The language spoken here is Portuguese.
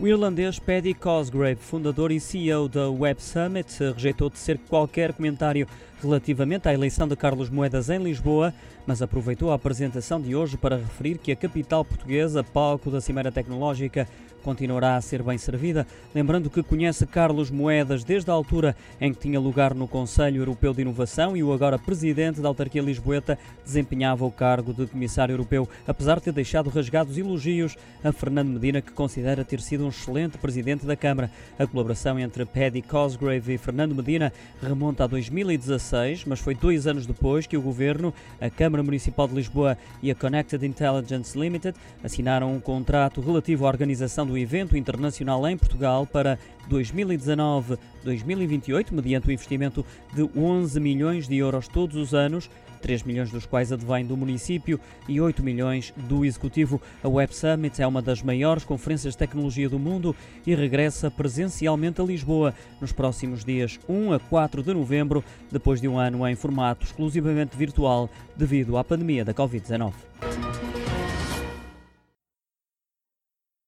O irlandês Paddy Cosgrave, fundador e CEO da Web Summit, rejeitou de ser qualquer comentário relativamente à eleição de Carlos Moedas em Lisboa, mas aproveitou a apresentação de hoje para referir que a capital portuguesa, palco da Cimeira Tecnológica, continuará a ser bem servida, lembrando que conhece Carlos Moedas desde a altura em que tinha lugar no Conselho Europeu de Inovação e o agora presidente da autarquia lisboeta desempenhava o cargo de comissário europeu, apesar de ter deixado rasgados elogios a Fernando Medina, que considera ter sido um excelente presidente da Câmara. A colaboração entre Paddy Cosgrave e Fernando Medina remonta a 2016, mas foi dois anos depois que o governo, a Câmara Municipal de Lisboa e a Connected Intelligence Limited assinaram um contrato relativo à organização do evento internacional em Portugal para 2019-2028, mediante um investimento de 11 milhões de euros todos os anos 3 milhões dos quais advêm do município e 8 milhões do Executivo. A Web Summit é uma das maiores conferências de tecnologia do mundo e regressa presencialmente a Lisboa nos próximos dias 1 a 4 de novembro, depois de um ano em formato exclusivamente virtual devido à pandemia da Covid-19.